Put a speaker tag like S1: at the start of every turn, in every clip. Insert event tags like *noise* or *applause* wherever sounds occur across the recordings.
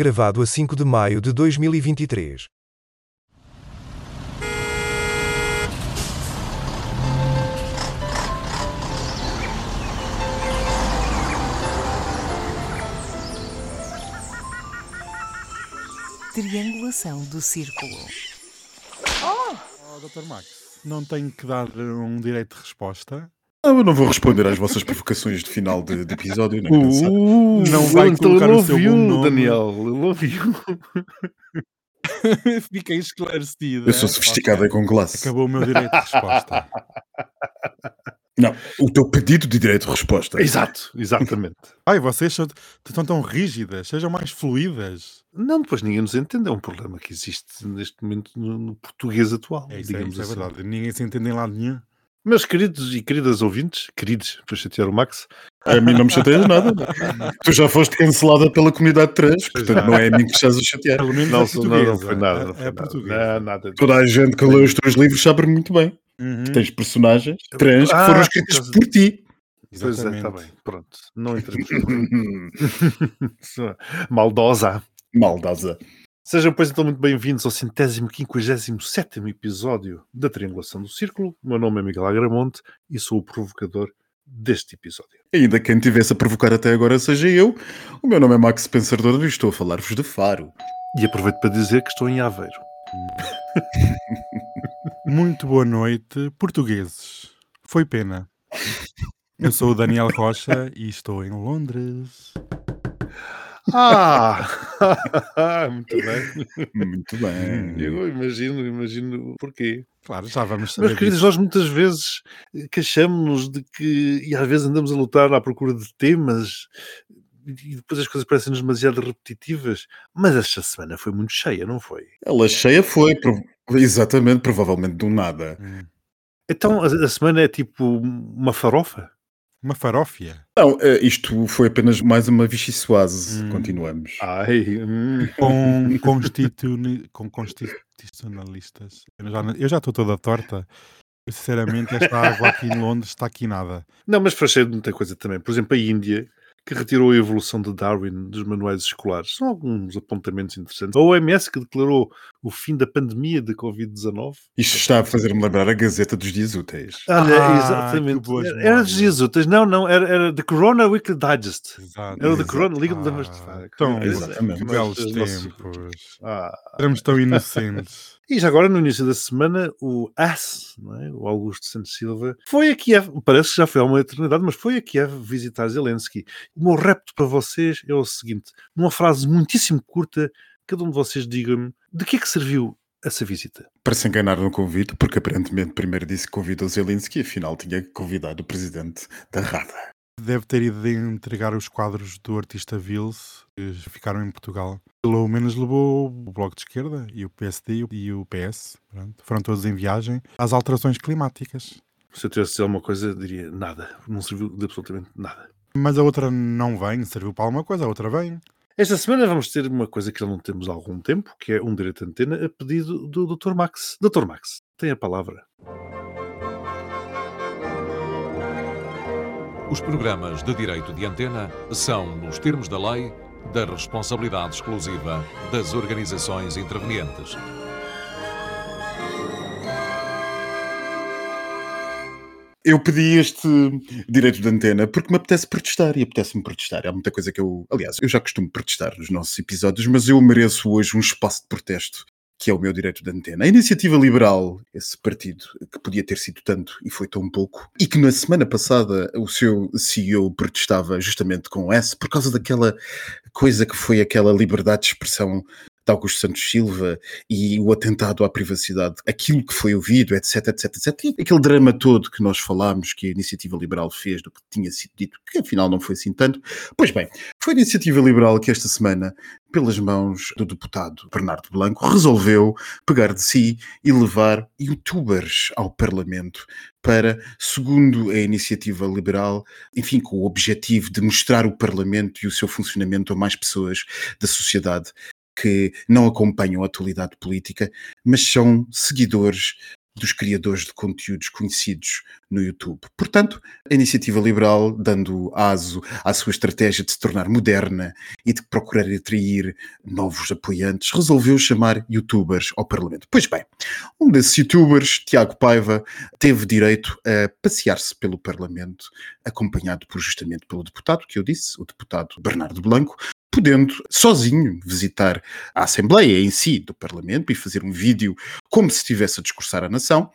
S1: Gravado a 5 de maio de 2023.
S2: Triangulação do círculo.
S3: Oh, Dr. Max, não tenho que dar um direito de resposta?
S4: Não, eu não vou responder às vossas provocações de final de, de episódio, nem pensar.
S3: Uh, não vai
S5: então
S3: colocar o seu
S5: ouviu,
S3: bom nome.
S5: Daniel. Ele ouviu. *laughs*
S3: Fiquei esclarecido.
S4: Eu sou
S3: é?
S4: sofisticado e com classe.
S3: Acabou o meu direito de resposta. *laughs*
S4: Não, o teu pedido de direito de resposta.
S5: Exato, exatamente. *laughs*
S3: Ai, vocês são, estão tão rígidas, sejam mais fluídas.
S5: Não, depois ninguém nos entende. É um problema que existe neste momento no, no português atual.
S3: É isso, é,
S5: digamos
S3: isso é
S5: assim.
S3: verdade. Ninguém se entende em lado nenhum.
S5: Meus queridos e queridas ouvintes, queridos, para chatear o Max,
S4: A mim não me chateias nada. tu já foste cancelada pela comunidade trans, portanto
S3: já.
S4: não é a mim que estás a chatear.
S3: Pelo menos
S5: não,
S3: é
S5: não, não foi nada.
S3: É-
S5: Não foi
S3: é
S5: nada. Não, nada.
S4: Toda a gente que lê os teus livros sabe muito bem
S3: Uhum,
S4: que tens personagens trans que
S5: Ah,
S4: foram
S5: por
S4: escritas
S5: causa-
S4: por ti.
S5: Pois é, está
S3: exatamente.
S5: bem. Pronto. Não *laughs* entremos *laughs* Maldosa.
S4: Maldosa.
S5: Sejam, pois, então, muito bem-vindos ao centésimo quinquagésimo sétimo episódio da Triangulação do Círculo. O meu nome é Miguel Agramonte e sou o provocador deste episódio.
S4: Ainda quem tivesse a provocar até agora seja eu. O meu nome é Max Pensador e estou a falar-vos de Faro.
S5: E aproveito para dizer que estou em Aveiro. *laughs*
S3: Muito boa noite, portugueses. Foi pena. Eu sou o Daniel Rocha e estou em Londres.
S5: Ah! *laughs* muito bem.
S4: Muito bem.
S5: Eu imagino, imagino porquê.
S3: Claro, já vamos saber.
S5: Meus queridos, nós muitas vezes eh, queixamos-nos de que, e às vezes andamos a lutar à procura de temas e depois as coisas parecem-nos demasiado repetitivas, mas esta semana foi muito cheia, não foi?
S4: Ela cheia foi, prov- exatamente, provavelmente do nada.
S3: Hum,
S5: Então a, a semana é tipo uma farofa?
S3: Uma farófia.
S4: Não, eh, isto foi apenas mais uma vichy-soise.
S3: Hum.
S4: Continuamos.
S5: Ai, hum.
S3: Com, constituni- com constitucionalistas. Eu já, eu já estou toda torta. Eu, Sinceramente, esta água aqui em Londres está aqui nada.
S5: Não, mas faz cheio de muita coisa também. Por exemplo, a Índia, que retirou a evolução de Darwin dos manuais escolares. São alguns apontamentos interessantes. A OMS, que declarou o fim da pandemia de Covid-19.
S4: Isto está a fazer-me lembrar a Gazeta dos Dias Úteis.
S5: Olha,
S3: Ah,
S5: exatamente.
S3: que boas
S5: Era
S3: memórias.
S5: dos dias úteis. Não, não, era, era The Corona Weekly Digest.
S3: Exato.
S5: Era o The. Corona, liga-me da
S3: Ah, tão
S4: Exatamente.
S3: belos tempos.
S5: Ah.
S3: Éramos tão inocentes. *laughs*
S5: E já agora, no início da semana, o AS, não é? o Augusto Santos Silva, foi a Kiev. Parece que já foi há uma eternidade, mas foi a Kiev visitar Zelensky. O meu repto para vocês é o seguinte: numa frase muitíssimo curta, cada um de vocês diga-me de que é que serviu essa visita.
S4: Para se enganar no convite, porque aparentemente primeiro disse que convidou Zelensky e afinal tinha que convidar o presidente da Rada.
S3: Deve ter ido de entregar os quadros do artista Vils que ficaram em Portugal. Pelo menos levou o Bloco de Esquerda e o PSD e o PS. pronto. Foram todos em viagem às alterações climáticas.
S5: Se eu tivesse de dizer alguma coisa, diria nada. Não serviu de absolutamente nada.
S3: Mas a outra não vem, serviu para alguma coisa, a outra vem.
S5: Esta semana vamos ter uma coisa que não temos há algum tempo, que é um direito de antena a pedido do Dr. Max. Dr. Max, tem a palavra.
S6: Os programas de direito de antena são, nos termos da lei, da responsabilidade exclusiva das organizações intervenientes.
S4: Eu pedi este direito de antena porque me apetece protestar e apetece-me protestar. Há muita coisa que eu. Aliás, eu já costumo protestar nos nossos episódios, mas eu mereço hoje um espaço de protesto que é o meu direito de antena. A Iniciativa Liberal, esse partido que podia ter sido tanto e foi tão pouco, e que na semana passada o seu CEO protestava justamente com S por causa daquela coisa que foi aquela liberdade de expressão de Augusto Santos Silva e o atentado à privacidade, aquilo que foi ouvido, etc, etc, etc. E aquele drama todo que nós falámos que a Iniciativa Liberal fez do que tinha sido dito, que afinal não foi assim tanto. Pois bem, foi a Iniciativa Liberal que esta semana, pelas mãos do deputado Bernardo Blanco, resolveu pegar de si e levar youtubers ao Parlamento para, segundo a Iniciativa Liberal, enfim, com o objetivo de mostrar o Parlamento e o seu funcionamento a mais pessoas da sociedade que não acompanham a atualidade política, mas são seguidores dos criadores de conteúdos conhecidos no YouTube. Portanto, a iniciativa liberal, dando aso à sua estratégia de se tornar moderna e de procurar atrair novos apoiantes, resolveu chamar youtubers ao Parlamento. Pois bem, um desses youtubers, Tiago Paiva, teve direito a passear-se pelo Parlamento, acompanhado por justamente pelo deputado que eu disse, o deputado Bernardo Blanco, podendo sozinho visitar a Assembleia em si do Parlamento e fazer um vídeo como se estivesse a discursar à nação,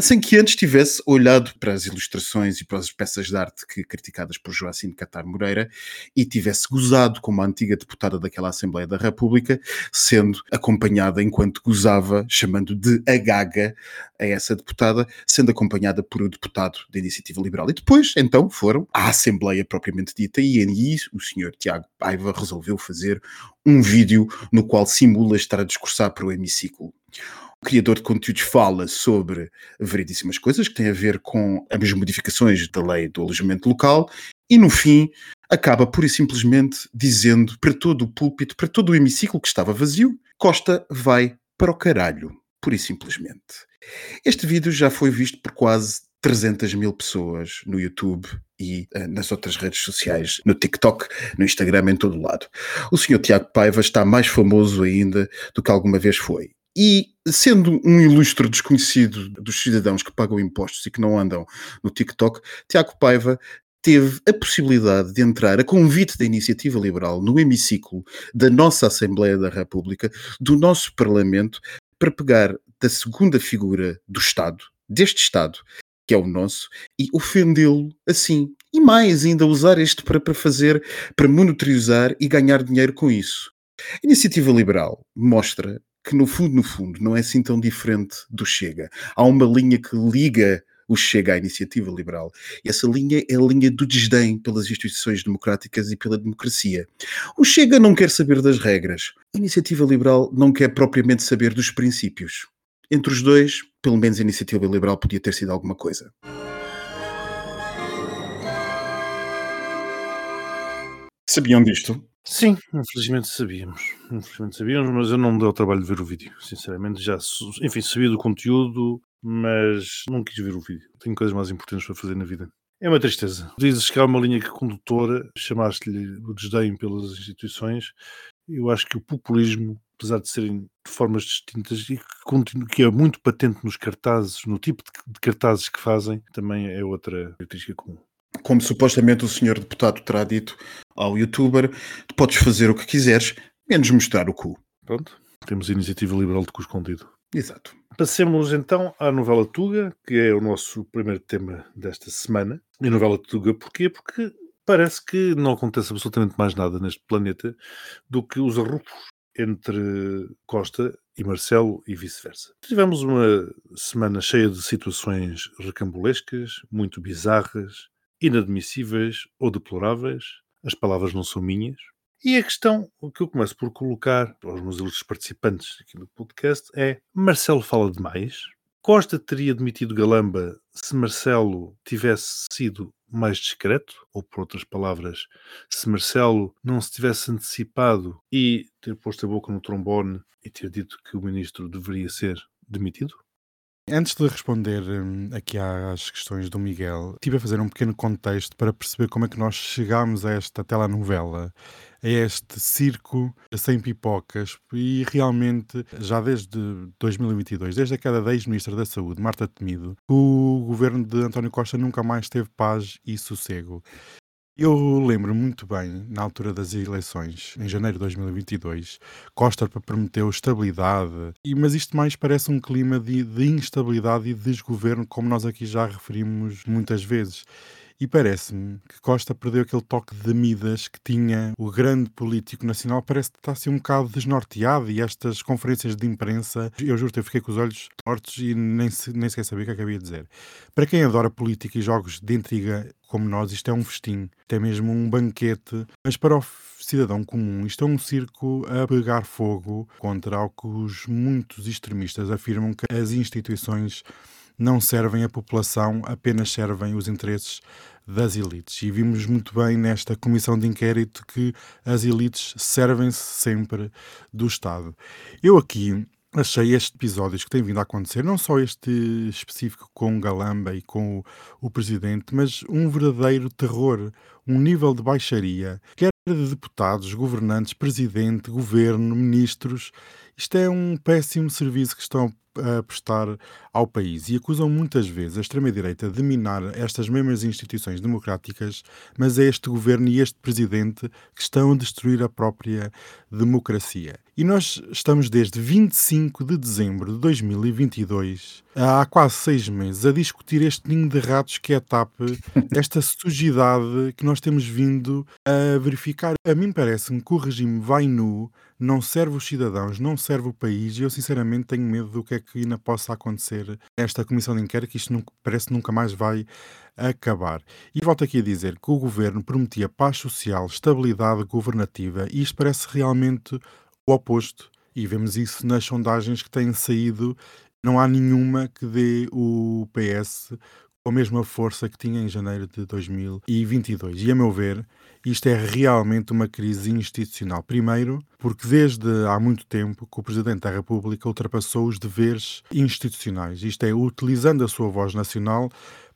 S4: sem que antes tivesse olhado para as ilustrações e para as peças de arte que criticadas por Joacim Catar Moreira e tivesse gozado como a antiga deputada daquela Assembleia da República, sendo acompanhada enquanto gozava, chamando de a gaga a essa deputada, sendo acompanhada por o deputado da Iniciativa Liberal. E depois, então, foram à Assembleia propriamente dita e aí o senhor Tiago Paiva resolveu fazer um vídeo no qual simula estar a discursar para o hemiciclo. Criador de conteúdos fala sobre variedíssimas coisas que têm a ver com as modificações da lei do alojamento local e, no fim, acaba pura e simplesmente dizendo para todo o púlpito, para todo o hemiciclo que estava vazio, Costa vai para o caralho, pura e simplesmente. Este vídeo já foi visto por quase 300 mil pessoas no YouTube e uh, nas outras redes sociais, no TikTok, no Instagram, em todo lado. O senhor Tiago Paiva está mais famoso ainda do que alguma vez foi. E sendo um ilustre desconhecido dos cidadãos que pagam impostos e que não andam no TikTok, Tiago Paiva teve a possibilidade de entrar a convite da Iniciativa Liberal no hemiciclo da nossa Assembleia da República, do nosso Parlamento, para pegar da segunda figura do Estado, deste Estado, que é o nosso, e ofendê-lo assim. E mais ainda, usar este para, para fazer, para monitorizar e ganhar dinheiro com isso. A Iniciativa Liberal mostra que no fundo, no fundo, não é assim tão diferente do Chega. Há uma linha que liga o Chega à iniciativa liberal. E essa linha é a linha do desdém pelas instituições democráticas e pela democracia. O Chega não quer saber das regras. A iniciativa liberal não quer propriamente saber dos princípios. Entre os dois, pelo menos a iniciativa liberal podia ter sido alguma coisa. Sabiam disto?
S5: Sim, infelizmente sabíamos. Infelizmente sabíamos, mas eu não me dei o trabalho de ver o vídeo. Sinceramente, já, enfim, sabia do conteúdo, mas não quis ver o vídeo. Tenho coisas mais importantes para fazer na vida. É uma tristeza. Dizes que há uma linha condutora, chamaste-lhe o desdém pelas instituições. Eu acho que o populismo, apesar de serem de formas distintas e que, que é muito patente nos cartazes, no tipo de, de cartazes que fazem, também é outra característica comum
S4: como supostamente o senhor deputado terá dito ao youtuber, tu podes fazer o que quiseres, menos mostrar o cu.
S5: Pronto, temos a iniciativa liberal de cu escondido.
S4: Exato.
S5: Passemos então à novela Tuga, que é o nosso primeiro tema desta semana. E a novela Tuga porquê? Porque parece que não acontece absolutamente mais nada neste planeta do que os arrupos entre Costa e Marcelo e vice-versa. Tivemos uma semana cheia de situações recambulescas, muito bizarras, inadmissíveis ou deploráveis. As palavras não são minhas. E a questão que eu começo por colocar aos meus ilustres participantes aqui do podcast é: Marcelo fala demais? Costa teria demitido Galamba se Marcelo tivesse sido mais discreto? Ou, por outras palavras, se Marcelo não se tivesse antecipado e ter posto a boca no trombone e ter dito que o ministro deveria ser demitido?
S3: Antes de responder hum, aqui às questões do Miguel, estive a fazer um pequeno contexto para perceber como é que nós chegámos a esta telenovela, a este circo sem pipocas e realmente já desde 2022, desde a queda da ex-ministra da Saúde, Marta Temido, o governo de António Costa nunca mais teve paz e sossego. Eu lembro muito bem, na altura das eleições, em janeiro de 2022, Costa prometeu estabilidade, mas isto mais parece um clima de, de instabilidade e de desgoverno, como nós aqui já referimos muitas vezes. E parece-me que Costa perdeu aquele toque de Midas que tinha o grande político nacional. Parece que está assim um bocado desnorteado e estas conferências de imprensa, eu juro que eu fiquei com os olhos tortos e nem, nem sequer sabia o que acabei de dizer. Para quem adora política e jogos de intriga como nós, isto é um festim, isto é mesmo um banquete, mas para o cidadão comum, isto é um circo a pegar fogo contra o que os muitos extremistas afirmam que as instituições não servem a população, apenas servem os interesses das elites. E vimos muito bem nesta comissão de inquérito que as elites servem-se sempre do Estado. Eu aqui achei estes episódios que têm vindo a acontecer, não só este específico com Galamba e com o, o presidente, mas um verdadeiro terror, um nível de baixaria, quer de deputados, governantes, presidente, governo, ministros. Isto é um péssimo serviço que estão a prestar ao país e acusam muitas vezes a extrema-direita de minar estas mesmas instituições democráticas, mas é este governo e este presidente que estão a destruir a própria democracia. E nós estamos desde 25 de dezembro de 2022, há quase seis meses, a discutir este ninho de ratos que é a TAP, *laughs* esta sujidade que nós temos vindo a verificar. A mim parece-me que o regime vai nu, não serve os cidadãos, não serve o país e eu sinceramente tenho medo do que é que ainda possa acontecer esta comissão de inquérito, que isto nunca, parece que nunca mais vai acabar. E volto aqui a dizer que o governo prometia paz social, estabilidade governativa e isto parece realmente o oposto. E vemos isso nas sondagens que têm saído. Não há nenhuma que dê o PS com a mesma força que tinha em janeiro de 2022. E, a meu ver, isto é realmente uma crise institucional. Primeiro, porque desde há muito tempo que o Presidente da República ultrapassou os deveres institucionais. Isto é, utilizando a sua voz nacional,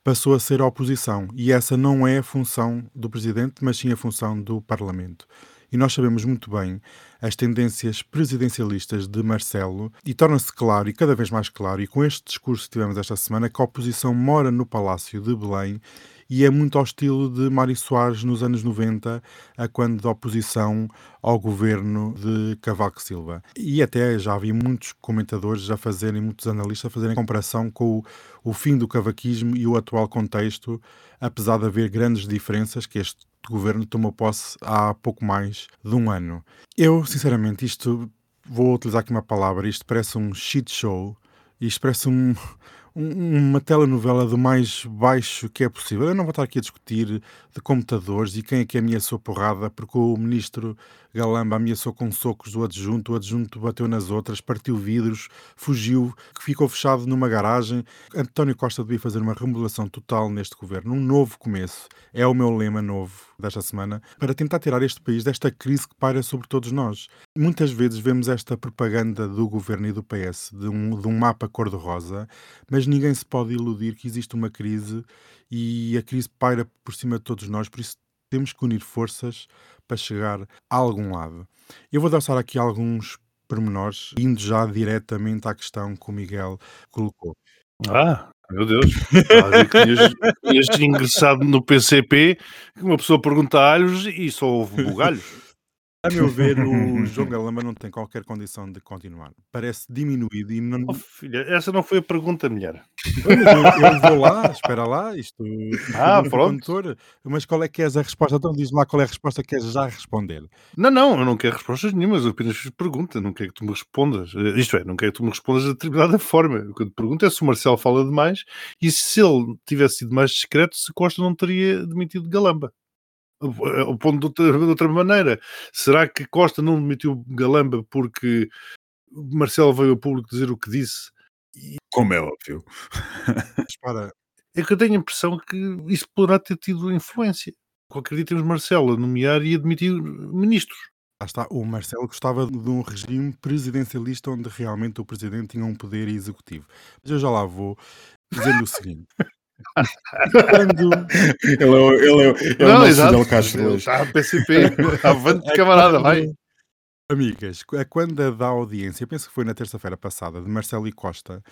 S3: passou a ser a oposição. E essa não é a função do Presidente, mas sim a função do Parlamento e nós sabemos muito bem as tendências presidencialistas de Marcelo e torna-se claro e cada vez mais claro, e com este discurso que tivemos esta semana, que a oposição mora no Palácio de Belém e é muito ao estilo de Mário Soares nos anos 90, a quando da oposição ao governo de Cavaco Silva. E até já havia muitos comentadores a fazerem, muitos analistas a fazerem comparação com o, o fim do cavaquismo e o atual contexto, apesar de haver grandes diferenças que este governo tomou posse há pouco mais de um ano. Eu, sinceramente, isto vou utilizar aqui uma palavra, isto parece um shit show, isto parece um, uma telenovela do mais baixo que é possível. Eu não vou estar aqui a discutir de computadores e quem é que ameaçou porrada, porque o ministro Galamba ameaçou com socos do adjunto, o adjunto bateu nas outras, partiu vidros, fugiu, ficou fechado numa garagem. António Costa devia fazer uma remodelação total neste governo, um novo começo. É o meu lema novo desta semana, para tentar tirar este país desta crise que paira sobre todos nós. Muitas vezes vemos esta propaganda do governo e do PS de um, de um mapa cor-de-rosa, mas ninguém se pode iludir que existe uma crise e a crise paira por cima de todos nós, por isso temos que unir forças para chegar a algum lado. Eu vou dar aqui alguns pormenores, indo já diretamente à questão que o Miguel colocou.
S5: Ah, meu Deus. Tinhas, tinhas ingressado no PCP, uma pessoa pergunta alhos e só houve bugalhos.
S3: A meu ver, o *laughs* João Galamba não tem qualquer condição de continuar. Parece diminuído e não.
S5: Oh, filha, essa não foi a pergunta, mulher.
S3: Eu, eu vou lá, espera lá, isto.
S5: Ah, pronto.
S3: Condutor, mas qual é que és a resposta? Então diz lá qual é a resposta que queres já responder.
S5: Não, não, eu não quero respostas nenhumas, eu apenas fiz pergunta, não quero que tu me respondas. Eh, isto é, não quero que tu me respondas de determinada forma. O que eu te pergunto é se o Marcelo fala demais e se ele tivesse sido mais discreto, se Costa não teria demitido Galamba o ponto de outra, de outra, maneira. Será que Costa não demitiu Galamba porque Marcelo veio ao público dizer o que disse?
S4: Como é óbvio.
S3: Para...
S5: É que eu tenho a impressão que isso poderá ter tido influência. Qualquer dia temos Marcelo a nomear e admitir ministros.
S3: Lá está, o Marcelo gostava de um regime presidencialista onde realmente o presidente tinha um poder executivo. Mas eu já lá vou dizer-lhe o seguinte:
S4: quando... *laughs* Ele é o, ele é, ele é
S5: não,
S4: o nosso
S5: exato.
S4: Fidel Castro hoje.
S5: Está PCP, *laughs* avante camarada, vai.
S3: Amigas, a quando da audiência, penso que foi na terça-feira passada, de Marcelo e Costa,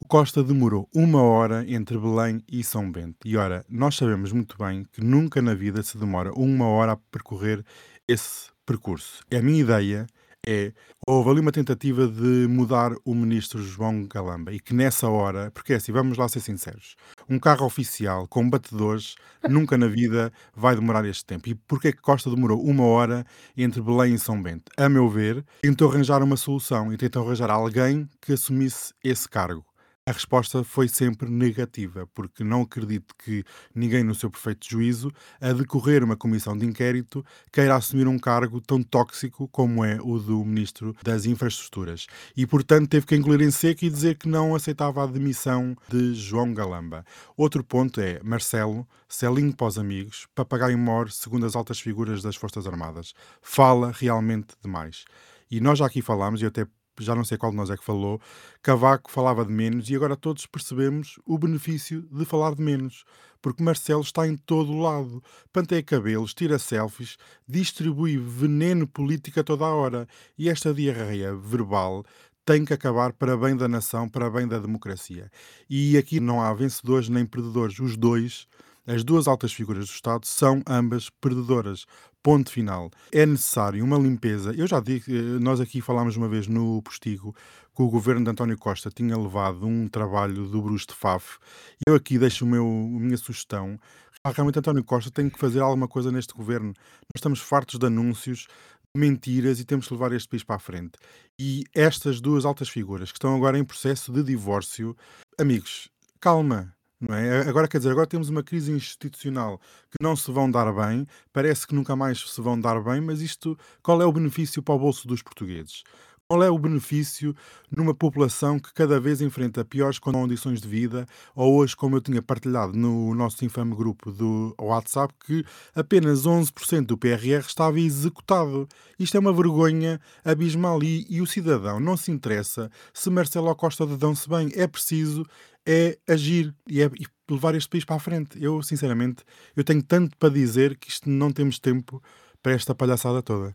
S3: o Costa demorou uma hora entre Belém e São Bento. E ora, nós sabemos muito bem que nunca na vida se demora uma hora a percorrer esse percurso. É a minha ideia é houve ali uma tentativa de mudar o ministro João Galamba e que nessa hora, porque é assim, vamos lá ser sinceros, um carro oficial com batedores *laughs* nunca na vida vai demorar este tempo. E porquê que Costa demorou uma hora entre Belém e São Bento? A meu ver, tentou arranjar uma solução e tentou arranjar alguém que assumisse esse cargo. A resposta foi sempre negativa, porque não acredito que ninguém, no seu perfeito juízo, a decorrer uma comissão de inquérito, queira assumir um cargo tão tóxico como é o do Ministro das Infraestruturas. E, portanto, teve que engolir em seco e dizer que não aceitava a demissão de João Galamba. Outro ponto é Marcelo, Celinho para os amigos, papagaio mor, segundo as altas figuras das Forças Armadas. Fala realmente demais. E nós já aqui falámos, e até já não sei qual de nós é que falou, Cavaco falava de menos e agora todos percebemos o benefício de falar de menos. Porque Marcelo está em todo o lado. Panteia cabelos, tira selfies, distribui veneno político a toda a hora. E esta diarreia verbal tem que acabar para bem da nação, para bem da democracia. E aqui não há vencedores nem perdedores. Os dois, as duas altas figuras do Estado, são ambas perdedoras. Ponto final. É necessário uma limpeza. Eu já digo, eh, nós aqui falámos uma vez no postigo que o governo de António Costa tinha levado um trabalho do Bruce de Faf. Eu aqui deixo o meu, a minha sugestão. Realmente António Costa tem que fazer alguma coisa neste governo. Nós estamos fartos de anúncios, mentiras e temos que levar este país para a frente. E estas duas altas figuras que estão agora em processo de divórcio, amigos, calma. Não é? Agora quer dizer, agora temos uma crise institucional que não se vão dar bem, parece que nunca mais se vão dar bem, mas isto, qual é o benefício para o bolso dos portugueses? Qual é o benefício numa população que cada vez enfrenta piores condições de vida, ou hoje, como eu tinha partilhado no nosso infame grupo do WhatsApp, que apenas 11% do PRR estava executado. Isto é uma vergonha abismal e, e o cidadão não se interessa se Marcelo Costa de Dão-se bem. É preciso é agir e, é, e levar este país para a frente. Eu, sinceramente, eu tenho tanto para dizer que isto não temos tempo para esta palhaçada toda.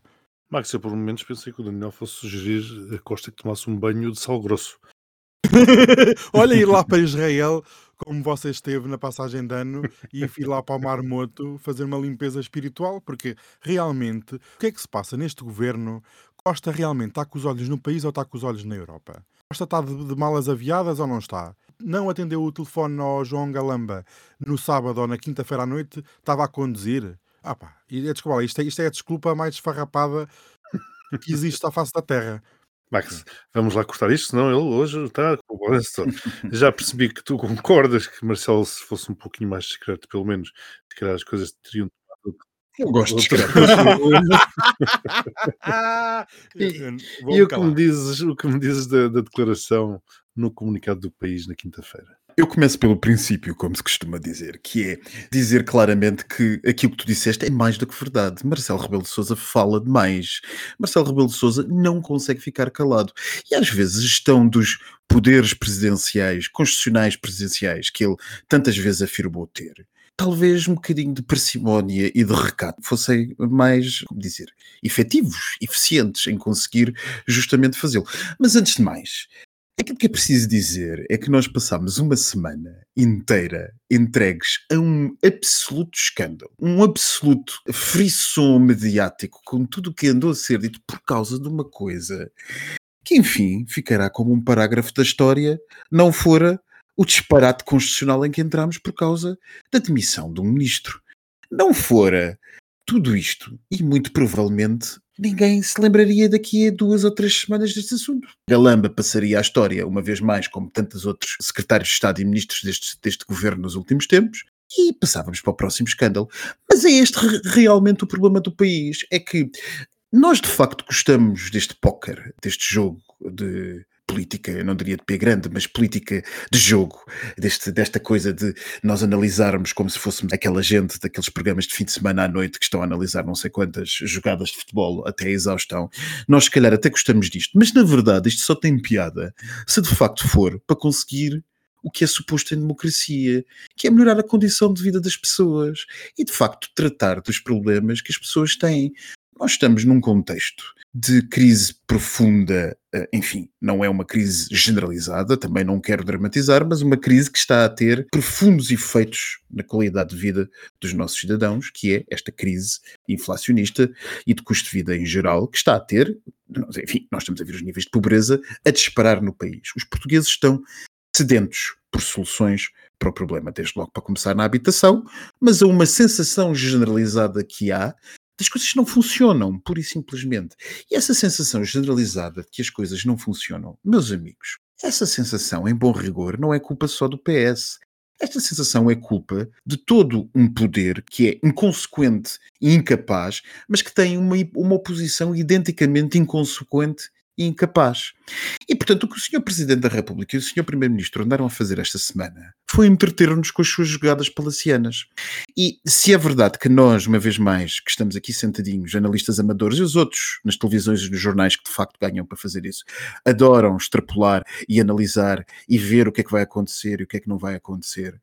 S5: Max, eu por momentos pensei que o Daniel fosse sugerir a Costa que tomasse um banho de sal grosso. *laughs*
S3: Olha, ir lá para Israel, como você esteve na passagem de ano, e ir lá para o Mar Moto fazer uma limpeza espiritual, porque realmente, o que é que se passa neste governo? Costa realmente está com os olhos no país ou está com os olhos na Europa? Costa está de, de malas aviadas ou não está? Não atendeu o telefone ao João Galamba no sábado ou na quinta-feira à noite, estava a conduzir. Ah pá, é, desculpa, isto, é, isto é a desculpa mais desfarrapada que existe à face da Terra.
S5: Max, vamos lá cortar isto, senão ele hoje está com Já percebi que tu concordas que Marcelo, se fosse um pouquinho mais discreto, pelo menos, calhar as coisas teriam
S4: eu gosto de *laughs*
S5: e, e o, que me dizes, o que me dizes da, da declaração no comunicado do país na quinta-feira?
S4: Eu começo pelo princípio, como se costuma dizer, que é dizer claramente que aquilo que tu disseste é mais do que verdade. Marcelo Rebelo de Sousa fala demais. Marcelo Rebelo de Sousa não consegue ficar calado. E às vezes a gestão dos poderes presidenciais, constitucionais presidenciais, que ele tantas vezes afirmou ter, talvez um bocadinho de parcimónia e de recato fossem mais, como dizer, efetivos, eficientes em conseguir justamente fazê-lo. Mas antes de mais, Aquilo que é preciso dizer é que nós passámos uma semana inteira entregues a um absoluto escândalo, um absoluto frisson mediático com tudo o que andou a ser dito por causa de uma coisa que, enfim, ficará como um parágrafo da história, não fora o disparate constitucional em que entramos por causa da demissão de um ministro. Não fora tudo isto, e muito provavelmente ninguém se lembraria daqui a duas ou três semanas deste assunto. Galamba passaria a história, uma vez mais, como tantos outros secretários de Estado e ministros deste, deste governo nos últimos tempos, e passávamos para o próximo escândalo. Mas é este realmente o problema do país: é que nós de facto gostamos deste póquer, deste jogo de política, não diria de pé grande, mas política de jogo, deste, desta coisa de nós analisarmos como se fôssemos aquela gente daqueles programas de fim de semana à noite que estão a analisar não sei quantas jogadas de futebol até a exaustão. Nós, se calhar, até gostamos disto, mas na verdade isto só tem piada se de facto for para conseguir o que é suposto em democracia, que é melhorar a condição de vida das pessoas e, de facto, tratar dos problemas que as pessoas têm. Nós estamos num contexto de crise profunda, enfim, não é uma crise generalizada, também não quero dramatizar, mas uma crise que está a ter profundos efeitos na qualidade de vida dos nossos cidadãos, que é esta crise inflacionista e de custo de vida em geral, que está a ter, enfim, nós estamos a ver os níveis de pobreza a disparar no país. Os portugueses estão sedentos por soluções para o problema, desde logo para começar na habitação, mas há uma sensação generalizada que há as coisas não funcionam, pura e simplesmente. E essa sensação generalizada de que as coisas não funcionam, meus amigos, essa sensação, em bom rigor, não é culpa só do PS. Esta sensação é culpa de todo um poder que é inconsequente e incapaz, mas que tem uma, uma oposição identicamente inconsequente incapaz. E, portanto, o que o Sr. Presidente da República e o Sr. Primeiro-Ministro andaram a fazer esta semana foi entreter-nos com as suas jogadas palacianas. E se é verdade que nós, uma vez mais, que estamos aqui sentadinhos, analistas amadores e os outros nas televisões e nos jornais que de facto ganham para fazer isso, adoram extrapolar e analisar e ver o que é que vai acontecer e o que é que não vai acontecer,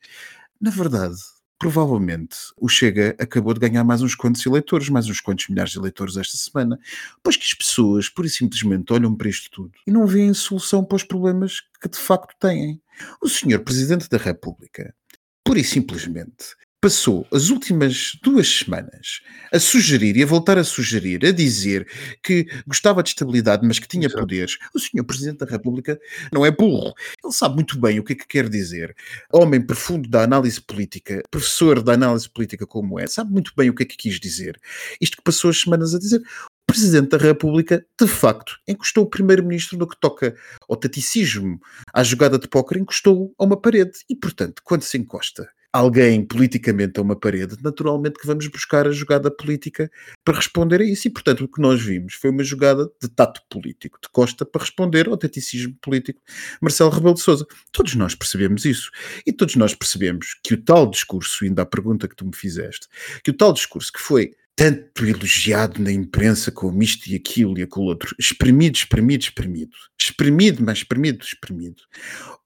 S4: na verdade, provavelmente o Chega acabou de ganhar mais uns quantos eleitores, mais uns quantos milhares de eleitores esta semana, pois que as pessoas, pura e simplesmente, olham para isto tudo e não veem solução para os problemas que de facto têm. O senhor Presidente da República, pura e simplesmente, passou as últimas duas semanas a sugerir e a voltar a sugerir, a dizer que gostava de estabilidade, mas que tinha
S5: Exato.
S4: poderes. O senhor Presidente da República não é burro. Ele sabe muito bem o que é que quer dizer. Homem profundo da análise política, professor da análise política como é, sabe muito bem o que é que quis dizer. Isto que passou as semanas a dizer. O Presidente da República, de facto, encostou o Primeiro-Ministro no que toca ao taticismo, à jogada de póquer, encostou a uma parede. E, portanto, quando se encosta alguém politicamente a uma parede, naturalmente que vamos buscar a jogada política para responder a isso. E, portanto, o que nós vimos foi uma jogada de tato político, de Costa, para responder ao taticismo político Marcelo Rebelo de Sousa. Todos nós percebemos isso. E todos nós percebemos que o tal discurso, ainda à pergunta que tu me fizeste, que o tal discurso que foi tanto elogiado na imprensa como isto e aquilo e aquilo outro, espremido, espremido, espremido, espremido, mas espremido, espremido.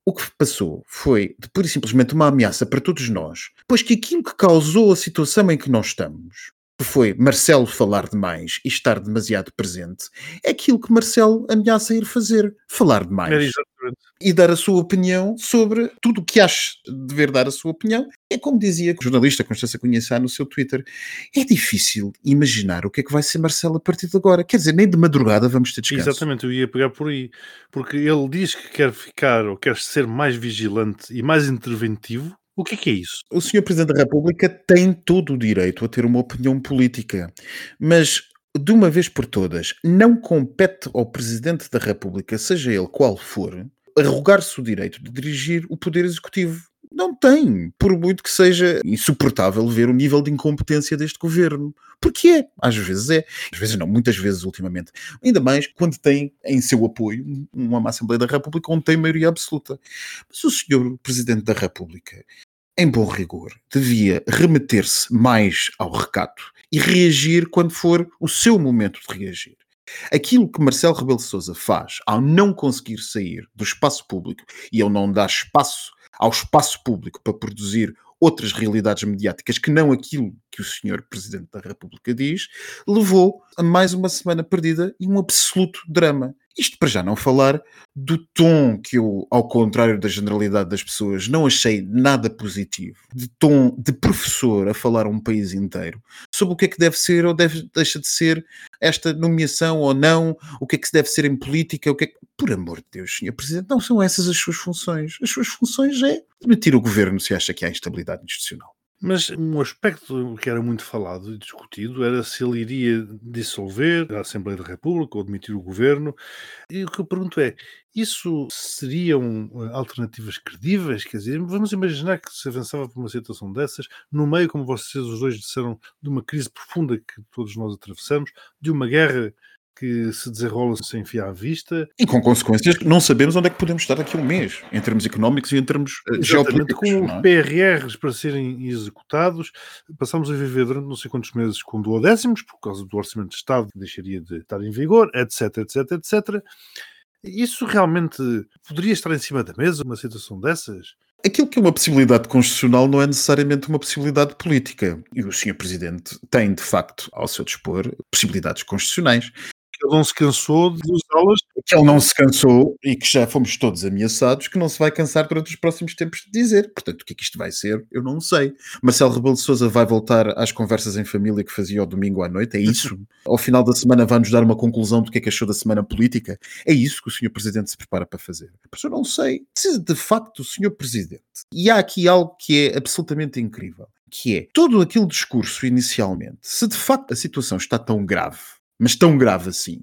S4: O que passou foi pura e simplesmente uma ameaça para todos nós, pois que aquilo que causou a situação em que nós estamos, que foi Marcelo falar demais e estar demasiado presente, é aquilo que Marcelo ameaça ir fazer, falar demais
S5: exatamente.
S4: e dar a sua opinião sobre tudo o que acha dever dar a sua opinião. É como dizia o jornalista Constância Cunha no seu Twitter, é difícil imaginar o que é que vai ser Marcelo a partir de agora. Quer dizer, nem de madrugada vamos ter descanso.
S5: Exatamente, eu ia pegar por aí. Porque ele diz que quer ficar ou quer ser mais vigilante e mais interventivo. O que é que é isso?
S4: O Sr. Presidente da República tem todo o direito a ter uma opinião política, mas de uma vez por todas, não compete ao Presidente da República, seja ele qual for, arrogar-se o direito de dirigir o Poder Executivo. Não tem, por muito que seja insuportável ver o nível de incompetência deste governo. Porque é, às vezes é, às vezes não, muitas vezes ultimamente. Ainda mais quando tem em seu apoio uma Assembleia da República onde tem maioria absoluta. Mas o senhor Presidente da República, em bom rigor, devia remeter-se mais ao recato e reagir quando for o seu momento de reagir. Aquilo que Marcelo Rebelo Sousa faz ao não conseguir sair do espaço público e ao não dar espaço ao espaço público para produzir outras realidades mediáticas que não aquilo que o senhor Presidente da República diz, levou a mais uma semana perdida e um absoluto drama. Isto para já não falar do tom que eu, ao contrário da generalidade das pessoas, não achei nada positivo. De tom de professor a falar a um país inteiro sobre o que é que deve ser ou deve, deixa de ser esta nomeação ou não, o que é que se deve ser em política, o que é que... Por amor de Deus, senhor Presidente, não são essas as suas funções. As suas funções é demitir o governo se acha que há instabilidade institucional.
S5: Mas um aspecto que era muito falado e discutido era se ele iria dissolver a Assembleia da República ou demitir o governo. E o que eu pergunto é: isso seriam eh, alternativas credíveis? Quer dizer, vamos imaginar que se avançava por uma situação dessas, no meio, como vocês os dois disseram, de uma crise profunda que todos nós atravessamos, de uma guerra que se desenrola sem fio à vista.
S4: E com consequências que não sabemos onde é que podemos estar daqui a um mês, em termos económicos e em termos uh,
S5: Exatamente,
S4: geopolíticos.
S5: com
S4: é?
S5: PRRs para serem executados, passámos a viver durante não sei quantos meses com duodécimos, por causa do Orçamento de Estado que deixaria de estar em vigor, etc, etc, etc. Isso realmente poderia estar em cima da mesa, uma situação dessas?
S4: Aquilo que é uma possibilidade constitucional não é necessariamente uma possibilidade política. E o Sr. Presidente tem, de facto, ao seu dispor, possibilidades constitucionais.
S5: Ele não se cansou de usá-las.
S4: Que ele não se cansou e que já fomos todos ameaçados que não se vai cansar durante os próximos tempos de dizer. Portanto, o que é que isto vai ser, eu não sei. Marcelo Rebelo de Sousa vai voltar às conversas em família que fazia ao domingo à noite, é isso? *laughs* Ao final da semana vai-nos dar uma conclusão do que é que achou da semana política? É isso que o Sr. Presidente se prepara para fazer? Mas eu não sei. Se de facto o Sr. Presidente, e há aqui algo que é absolutamente incrível, que é todo aquele discurso inicialmente, se de facto a situação está tão grave, mas tão grave assim,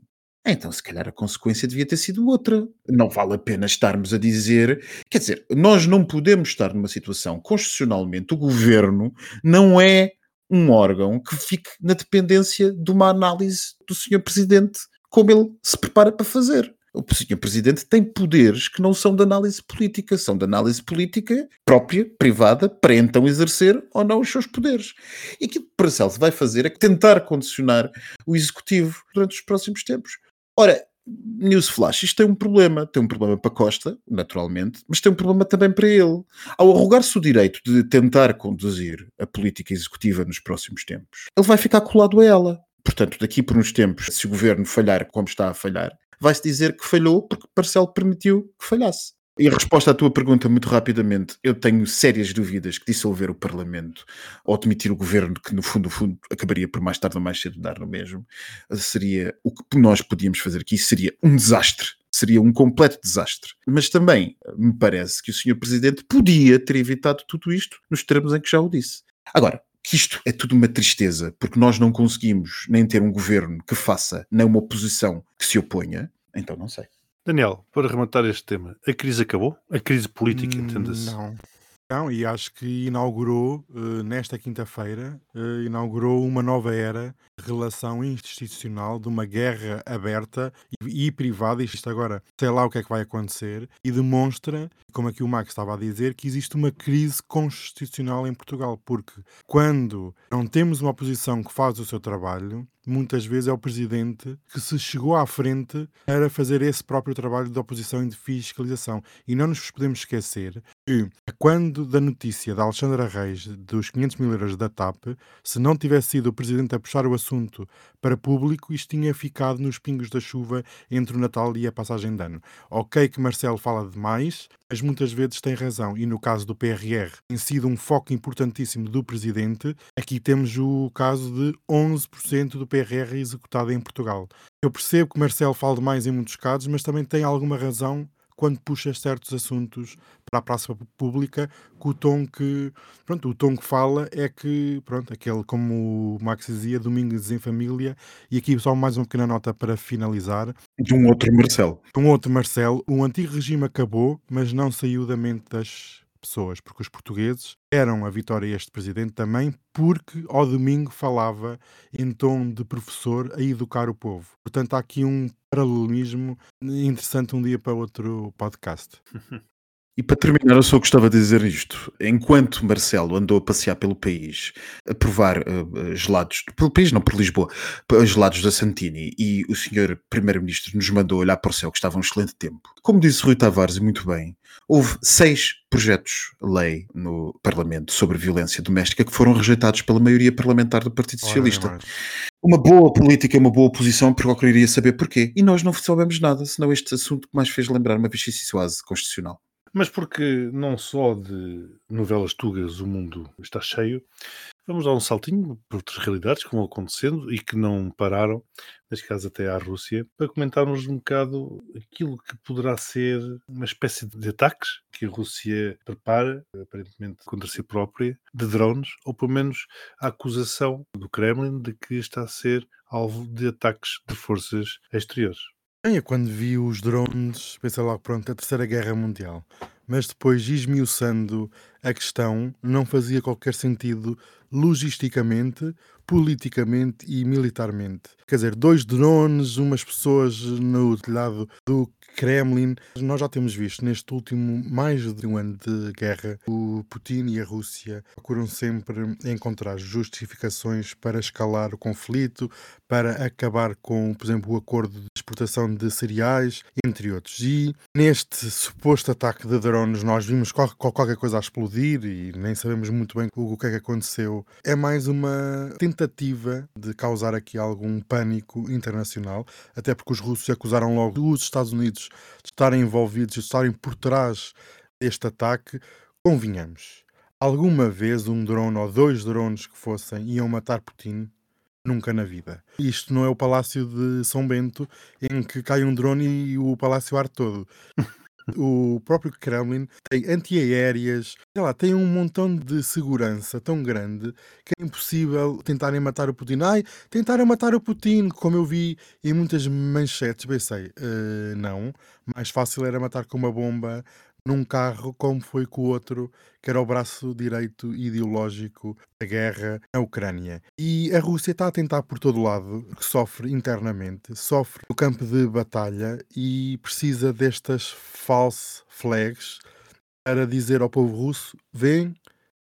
S4: então se calhar a consequência devia ter sido outra. Não vale a pena estarmos a dizer. Quer dizer, nós não podemos estar numa situação constitucionalmente, o governo não é um órgão que fique na dependência de uma análise do Sr. Presidente, como ele se prepara para fazer. O Sr. Presidente tem poderes que não são de análise política, são de análise política própria, privada, para então exercer ou não os seus poderes. E aquilo que Paracelso vai fazer é tentar condicionar o Executivo durante os próximos tempos. Ora, Newsflash, isto tem um problema. Tem um problema para Costa, naturalmente, mas tem um problema também para ele. Ao arrogar-se o direito de tentar conduzir a política executiva nos próximos tempos, ele vai ficar colado a ela. Portanto, daqui por uns tempos, se o governo falhar como está a falhar, vai-se dizer que falhou porque Parcelo permitiu que falhasse. E a resposta à tua pergunta, muito rapidamente, eu tenho sérias dúvidas que dissolver o Parlamento ou demitir o governo, que no fundo, no fundo, acabaria por mais tarde ou mais cedo dar no mesmo, seria o que nós podíamos fazer aqui, seria um desastre. Seria um completo desastre. Mas também me parece que o Sr. Presidente podia ter evitado tudo isto nos termos em que já o disse. Agora, que isto é tudo uma tristeza, porque nós não conseguimos nem ter um governo que faça, nem uma oposição que se oponha, então não sei.
S5: Daniel, para rematar este tema, a crise acabou? A crise política, entenda-se?
S3: Não. Não, e acho que inaugurou, uh, nesta quinta-feira, uh, inaugurou uma nova era relação institucional, de uma guerra aberta e, e, privada, isto agora, sei lá o que é que vai acontecer, e demonstra, como aqui o Max estava a dizer, que existe uma crise constitucional em Portugal, porque quando não temos uma oposição que faz o seu trabalho, muitas vezes é o presidente que se chegou à frente para fazer esse próprio trabalho de oposição e de fiscalização. E não nos podemos esquecer que, quando da notícia da Alexandra Reis dos 500 mil euros da TAP, se não tivesse sido o presidente a puxar o assunto para público, isto tinha ficado nos pingos da chuva entre o Natal e a passagem de ano. Ok que Marcelo fala demais, mas muitas vezes tem razão. E no caso do PRR, tem sido um foco importantíssimo do presidente. Aqui temos o caso de 11% do PRR executado em Portugal. Eu percebo que Marcelo fala demais em muitos casos, mas também tem alguma razão quando puxa certos assuntos para a praça pública, com o tom que, pronto, o tom que fala é que, pronto, aquele, como o Max dizia, Domingos em Família, e aqui só mais uma pequena nota para finalizar.
S4: De um outro Marcelo.
S3: De um outro Marcelo. O antigo regime acabou, mas não saiu da mente das pessoas, porque os portugueses eram a vitória este presidente também porque ao domingo falava em tom de professor a educar o povo. Portanto, há aqui um paralelismo interessante um dia para outro podcast. *laughs*
S4: E para terminar, eu só gostava de dizer isto. Enquanto Marcelo andou a passear pelo país, a provar uh, gelados, pelo país não, por Lisboa, gelados da Santini, e o senhor Primeiro-Ministro nos mandou olhar para o céu, que estava um excelente tempo. Como disse Rui Tavares, e muito bem, houve seis projetos de lei no Parlamento sobre violência doméstica que foram rejeitados pela maioria parlamentar do Partido Socialista. Uma boa política, uma boa oposição, procuraria saber porquê. E nós não soubemos nada, senão este assunto que mais fez lembrar uma vicissituase constitucional.
S5: Mas porque não só de novelas tugas o mundo está cheio, vamos dar um saltinho por outras realidades que vão acontecendo e que não pararam, neste caso até à Rússia, para comentarmos um bocado aquilo que poderá ser uma espécie de ataques que a Rússia prepara, aparentemente contra si própria, de drones, ou pelo menos a acusação do Kremlin de que está a ser alvo de ataques de forças exteriores.
S3: Eu quando vi os drones, pensei logo, pronto, a Terceira Guerra Mundial. Mas depois, esmiuçando a questão, não fazia qualquer sentido logisticamente, politicamente e militarmente. Quer dizer, dois drones, umas pessoas no telhado do Kremlin. Nós já temos visto neste último mais de um ano de guerra, o Putin e a Rússia procuram sempre encontrar justificações para escalar o conflito, para acabar com, por exemplo, o acordo de exportação de cereais, entre outros. E neste suposto ataque de drones, nós vimos qualquer coisa a explodir e nem sabemos muito bem o que é que aconteceu. É mais uma tentativa de causar aqui algum pânico internacional, até porque os russos acusaram logo os Estados Unidos de estarem envolvidos, de estarem por trás deste ataque. Convinhamos. Alguma vez um drone ou dois drones que fossem iam matar Putin? Nunca na vida. Isto não é o Palácio de São Bento em que cai um drone e o palácio arde todo. O próprio Kremlin tem antiaéreas, sei lá, tem um montão de segurança tão grande que é impossível tentarem matar o Putin. Ai, tentaram matar o Putin, como eu vi em muitas manchetes. Pensei, uh, não, mais fácil era matar com uma bomba num carro como foi com o outro, que era o braço direito ideológico da guerra na Ucrânia. E a Rússia está a tentar por todo lado, sofre internamente, sofre no campo de batalha e precisa destas false flags para dizer ao povo russo: vem,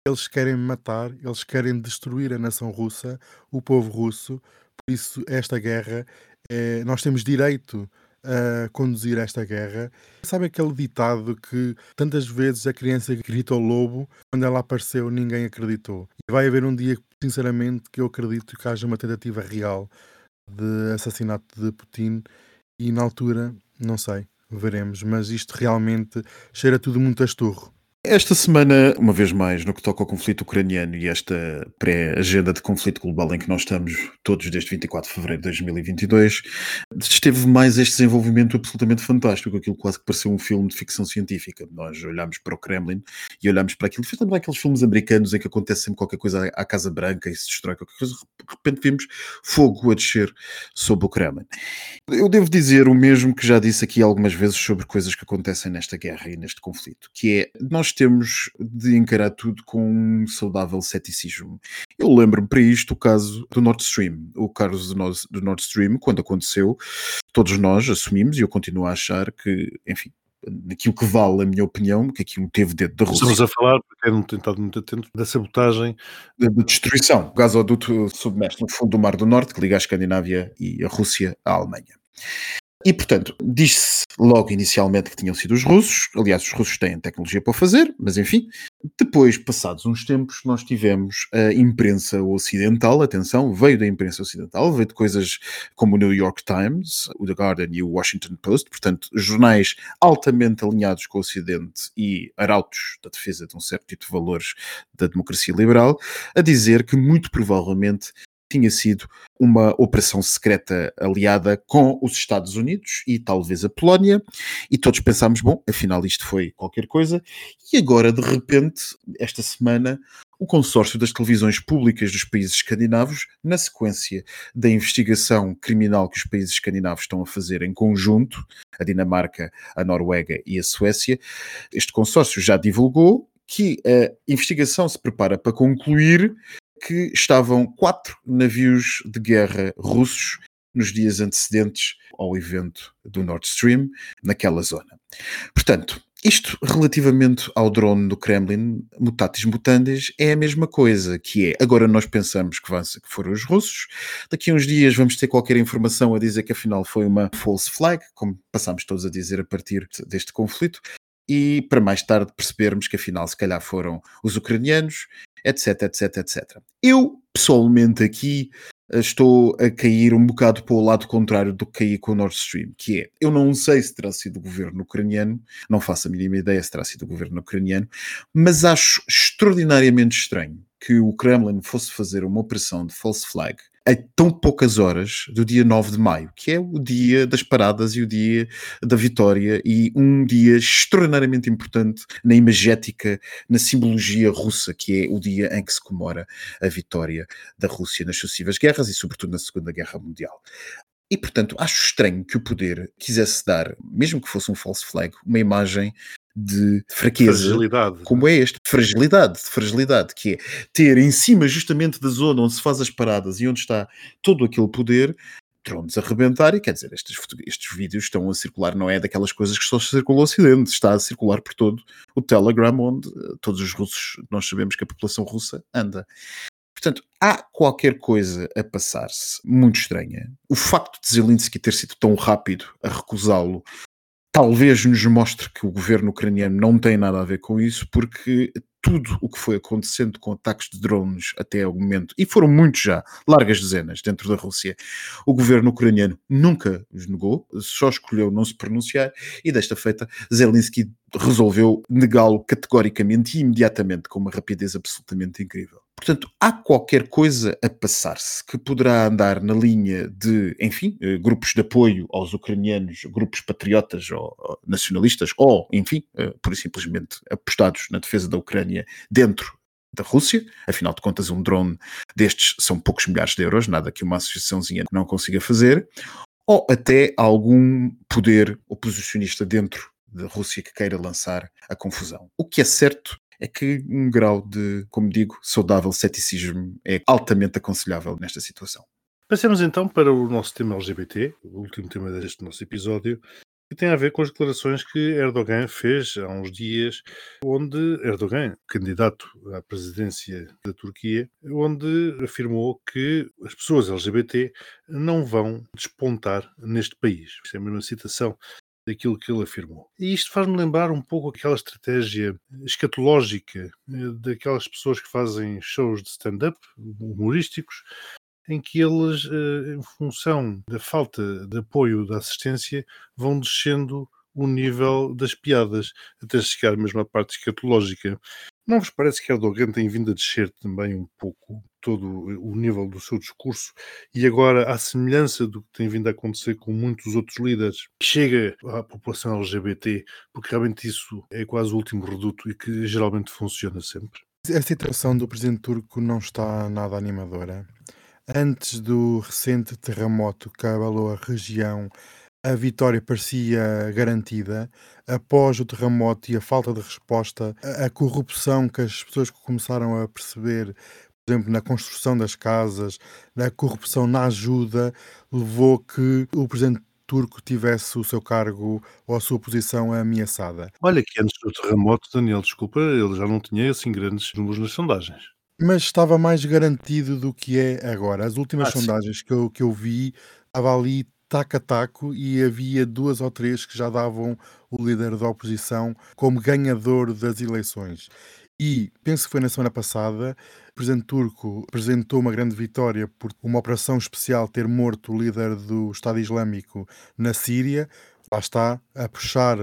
S3: eles querem matar, eles querem destruir a nação russa, o povo russo. Por isso, esta guerra, é, nós temos direito a conduzir esta guerra. Sabe aquele ditado que tantas vezes a criança grita ao lobo, quando ela apareceu ninguém acreditou. E vai haver um dia, sinceramente, que eu acredito que haja uma tentativa real de assassinato de Putin e na altura, não sei, veremos, mas isto realmente cheira tudo muito a esturro.
S4: Esta semana, uma vez mais, no que toca ao conflito ucraniano e esta pré-agenda de conflito global em que nós estamos todos desde 24 de fevereiro de 2022, esteve mais este desenvolvimento absolutamente fantástico, aquilo quase que pareceu um filme de ficção científica. Nós olhamos para o Kremlin e olhamos para aquilo, fez lembrar aqueles filmes americanos em que acontece sempre qualquer coisa à Casa Branca e se destrói qualquer coisa, de repente vimos fogo a descer sobre o Kremlin. Eu devo dizer o mesmo que já disse aqui algumas vezes sobre coisas que acontecem nesta guerra e neste conflito, que é, nós temos de encarar tudo com um saudável ceticismo. Eu lembro-me para isto o caso do Nord Stream. O caso do Nord Stream, quando aconteceu, todos nós assumimos, e eu continuo a achar que, enfim, naquilo que vale a minha opinião, que aquilo teve dentro da Rússia.
S5: Estamos a falar, porque não tenho estado muito atento, da sabotagem.
S4: Da de destruição. O gasoduto submerso no fundo do Mar do Norte, que liga a Escandinávia e a Rússia à Alemanha. E, portanto, diz-se logo inicialmente que tinham sido os russos. Aliás, os russos têm tecnologia para fazer, mas enfim. Depois, passados uns tempos, nós tivemos a imprensa ocidental, atenção, veio da imprensa ocidental, veio de coisas como o New York Times, o The Guardian e o Washington Post, portanto, jornais altamente alinhados com o Ocidente e arautos da defesa de um certo tipo de valores da democracia liberal, a dizer que muito provavelmente tinha sido uma operação secreta aliada com os Estados Unidos e talvez a Polónia, e todos pensámos, bom, afinal isto foi qualquer coisa, e agora de repente, esta semana, o consórcio das televisões públicas dos países escandinavos, na sequência da investigação criminal que os países escandinavos estão a fazer em conjunto, a Dinamarca, a Noruega e a Suécia, este consórcio já divulgou que a investigação se prepara para concluir que estavam quatro navios de guerra russos nos dias antecedentes ao evento do Nord Stream, naquela zona. Portanto, isto relativamente ao drone do Kremlin, mutatis mutandis, é a mesma coisa, que é, agora nós pensamos que, vão, que foram os russos, daqui a uns dias vamos ter qualquer informação a dizer que afinal foi uma false flag, como passámos todos a dizer a partir deste conflito, e para mais tarde percebermos que afinal se calhar foram os ucranianos etc, etc, etc. Eu, pessoalmente, aqui eh, estou a cair um bocado para o lado contrário do que caí com o Nord Stream, que é, eu não sei se terá sido o governo ucraniano, não faço a mínima ideia se terá sido o governo ucraniano, mas acho extraordinariamente estranho que o Kremlin fosse fazer uma operação de false flag a tão poucas horas do dia 9 de maio, que é o dia das paradas e o dia da vitória, e um dia extraordinariamente importante na imagética, na simbologia russa, que é o dia em que se comemora a vitória da Rússia nas sucessivas guerras e, sobretudo, na Segunda Guerra Mundial. E, portanto, acho estranho que o poder quisesse dar, mesmo que fosse um false flag, uma imagem de fraqueza,
S5: fragilidade.
S4: como é este, fragilidade, fragilidade, que é ter em cima justamente da zona onde se faz as paradas e onde está todo aquele poder, drones a rebentar, e quer dizer, estes, estes vídeos estão a circular, não é daquelas coisas que só circulam no Ocidente, está a circular por todo o Telegram, onde eh, todos os russos, nós sabemos que a população russa anda. Portanto, há qualquer coisa a passar-se muito estranha. O facto de Zelensky ter sido tão rápido a recusá-lo talvez nos mostre que o governo ucraniano não tem nada a ver com isso, porque tudo o que foi acontecendo com ataques de drones até ao momento, e foram muitos já, largas dezenas dentro da Rússia, o governo ucraniano nunca os negou, só escolheu não se pronunciar, e desta feita Zelensky resolveu negá-lo categoricamente e imediatamente com uma rapidez absolutamente incrível. Portanto, há qualquer coisa a passar-se que poderá andar na linha de, enfim, eh, grupos de apoio aos ucranianos, grupos patriotas ou, nacionalistas, ou, enfim, eh, por simplesmente apostados na defesa da Ucrânia dentro da Rússia. Afinal de contas, um drone destes são poucos milhares de euros, nada que uma associaçãozinha não consiga fazer. Ou até algum poder oposicionista dentro da Rússia que queira lançar a confusão. O que é certo é que um grau de, como digo, saudável ceticismo é altamente aconselhável nesta situação.
S5: Passemos então para o nosso tema LGBT, o último tema deste nosso episódio, que tem a ver com as declarações que Erdogan fez há uns dias, onde Erdogan, candidato à presidência da Turquia, onde afirmou que as pessoas LGBT não vão despontar neste país. Isto é a mesma citação daquilo que ele afirmou. E isto faz-me lembrar um pouco aquela estratégia escatológica eh, daquelas pessoas que fazem shows de stand-up humorísticos, em que eles, eh, em função da falta de apoio da assistência, vão descendo o nível das piadas, até chegar mesmo à parte escatológica. Não vos parece que Erdogan tem vindo a descer também um pouco todo o nível do seu discurso e agora, à semelhança do que tem vindo a acontecer com muitos outros líderes, chega à população LGBT, porque realmente isso é quase o último reduto e que geralmente funciona sempre?
S3: A situação do presidente turco não está nada animadora. Antes do recente terremoto que abalou a região, a vitória parecia garantida. Após o terremoto e a falta de resposta, a, a corrupção que as pessoas começaram a perceber, por exemplo, na construção das casas, na corrupção na ajuda, levou que o presidente turco tivesse o seu cargo ou a sua posição ameaçada.
S5: Olha que antes do terremoto, Daniel, desculpa, ele já não tinha assim grandes números nas sondagens.
S3: Mas estava mais garantido do que é agora. As últimas
S5: Ah,
S3: sondagens que eu, que eu vi, estava ali taco a taco e havia duas ou três que já davam o líder da oposição como ganhador das eleições. E penso que foi na semana passada, o presidente turco apresentou uma grande vitória por uma operação especial ter morto o líder do Estado Islâmico na Síria. Lá está, a puxar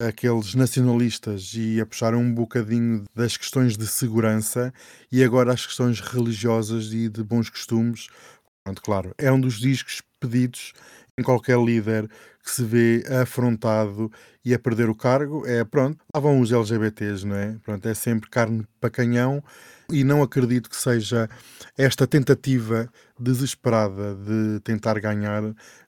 S3: aqueles nacionalistas e a puxar um bocadinho das questões de segurança e agora as questões religiosas e de bons costumes. Pronto, claro, é um dos discos pedidos em qualquer líder que se vê afrontado e a perder o cargo. É pronto, lá vão os LGBTs, não é? Pronto, é sempre carne para canhão e não acredito que seja esta tentativa desesperada de tentar ganhar.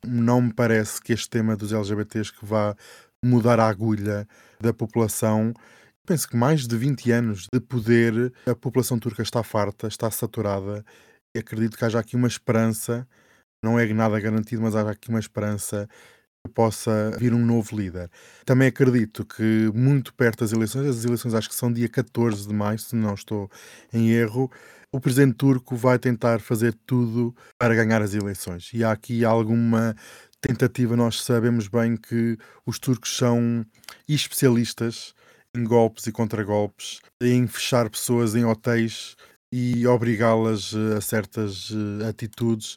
S3: Não me parece que este tema dos LGBTs que vá mudar a agulha da população. Penso que mais de 20 anos de poder, a população turca está farta, está saturada e acredito que haja aqui uma esperança, não é nada garantido, mas haja aqui uma esperança que possa vir um novo líder. Também acredito que muito perto das eleições, as eleições acho que são dia 14 de maio, se não estou em erro, o presidente turco vai tentar fazer tudo para ganhar as eleições. E há aqui alguma tentativa, nós sabemos bem que os turcos são especialistas em golpes e contragolpes, em fechar pessoas em hotéis e obrigá-las a certas eh, atitudes.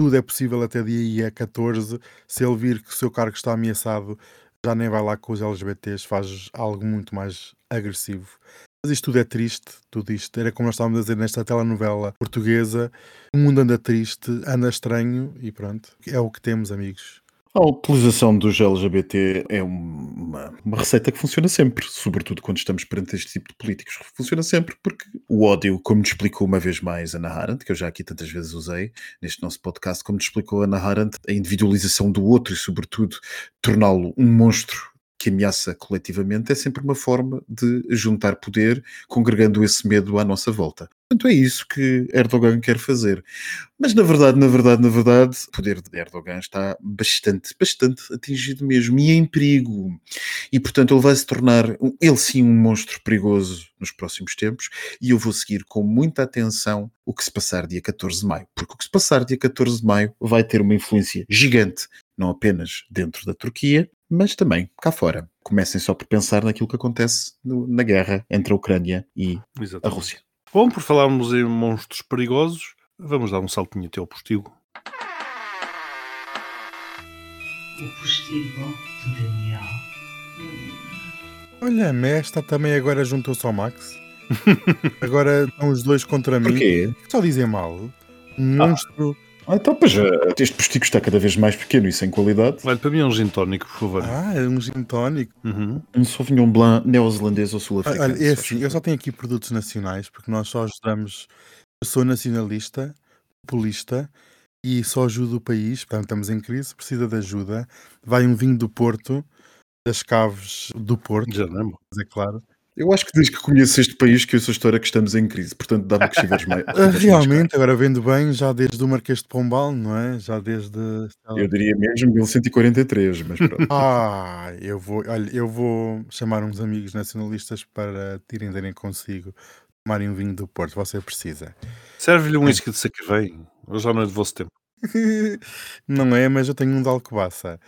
S3: Tudo é possível até dia 14. Se ele vir que o seu cargo está ameaçado, já nem vai lá com os LGBTs, faz algo muito mais agressivo. Mas isto tudo é triste, tudo isto. Era como nós estávamos a dizer nesta telenovela portuguesa. O mundo anda triste, anda estranho e pronto. É o que temos, amigos.
S4: A utilização dos LGBT é um- uma, uma receita que funciona sempre, sobretudo quando estamos perante este tipo de políticos. Funciona sempre porque o ódio, como nos explicou uma vez mais Ana Arendt, que eu já aqui tantas vezes usei neste nosso podcast, como nos explicou Ana Arendt, a individualização do outro e, sobretudo, torná-lo um monstro que ameaça coletivamente é sempre uma forma de juntar poder, congregando esse medo à nossa volta. Portanto, é isso que Erdogan quer fazer. Mas na verdade, na verdade, na verdade, o poder de Erdogan está bastante, bastante atingido mesmo e em perigo. E portanto ele vai se tornar, ele sim, um monstro perigoso nos próximos tempos. E eu vou seguir com muita atenção o que se passar dia 14 de maio. Porque o que se passar dia 14 de maio vai ter uma influência gigante, não apenas dentro da Turquia, mas também cá fora. Comecem só por pensar naquilo que acontece no- na guerra entre a Ucrânia e a
S5: Exatamente.
S4: Rússia.
S5: Bom, por falarmos em monstros perigosos, vamos dar um saltinho até ao postigo.
S2: O postigo de Daniel.
S3: Olha, a Mesta também agora juntou-se ao Max. *laughs* agora estão os dois contra mim.
S4: Porquê?
S3: Só dizem mal. Um monstro.
S4: Ah, então, pois, eh, este postigo está cada vez mais pequeno e sem qualidade.
S5: Olha, para mim é um gin tónico, por favor.
S3: Ah, é um gin tónico.
S5: Uhum.
S4: Um Sauvignon Blanc neozelandês ou sul-africano.
S3: Olha, é assim, eu só tenho aqui produtos nacionais porque nós só ajudamos. Eu sou nacionalista, populista e só ajudo o país. Portanto, estamos em crise, precisa de ajuda. Vai um vinho do Porto das caves do Porto,
S5: Já não é
S3: é claro.
S4: Eu acho que desde que conheço este país que eu sou história que estamos em crise. Portanto, dava que estiveres mais.
S3: Ah,
S4: mais
S3: Realmente, agora vendo bem, já desde o Marquês de Pombal, não é? Já desde.
S4: Eu diria mesmo 1143, mas pronto. *laughs*
S3: Ah, eu vou, olha, eu vou chamar uns amigos nacionalistas para tirem darem consigo tomarem um vinho do Porto. Você precisa.
S5: Serve-lhe um whisky de Sacavém. Hoje à noite vou-se tempo. *laughs*
S3: Não é, mas eu tenho um de alcobaça.